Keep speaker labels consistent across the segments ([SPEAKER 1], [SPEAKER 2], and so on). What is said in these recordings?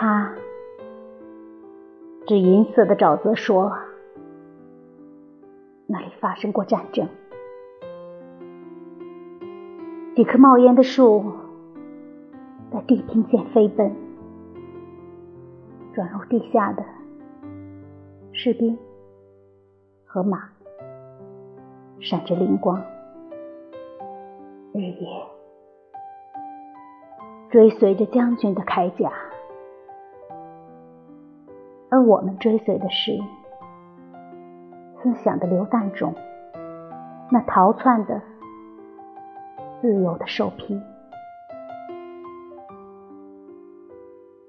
[SPEAKER 1] 他指银色的沼泽说：“那里发生过战争。”几棵冒烟的树在地平线飞奔，转入地下的士兵和马，闪着灵光。日夜追随着将军的铠甲，我们追随的是思想的流弹中那逃窜的。自由的兽皮。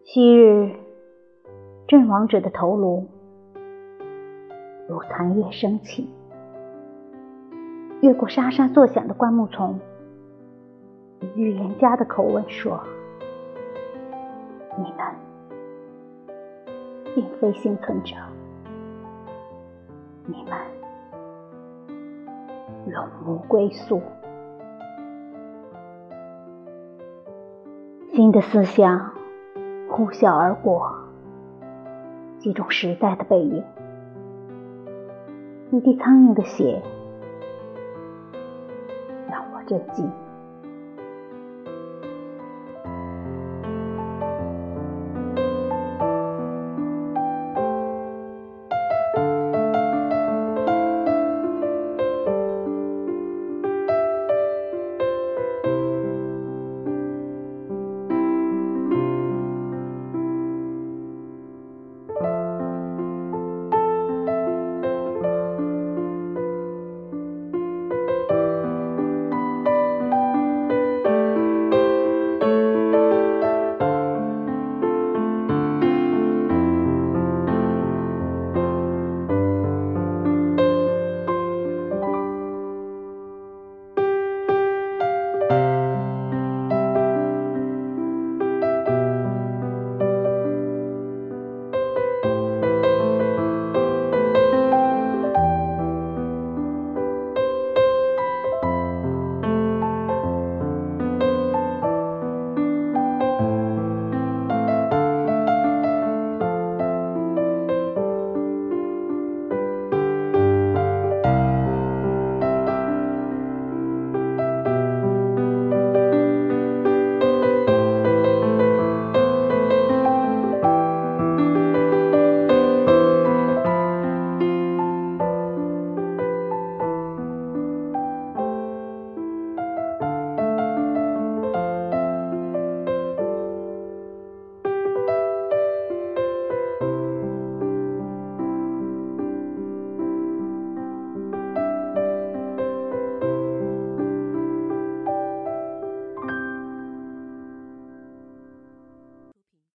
[SPEAKER 1] 昔日阵亡者的头颅如残月升起，越过沙沙作响的灌木丛，以预言家的口吻说：“你们并非幸存者，你们永无归宿。”新的思想呼啸而过，几种时代的背影，一滴苍蝇的血让我震惊。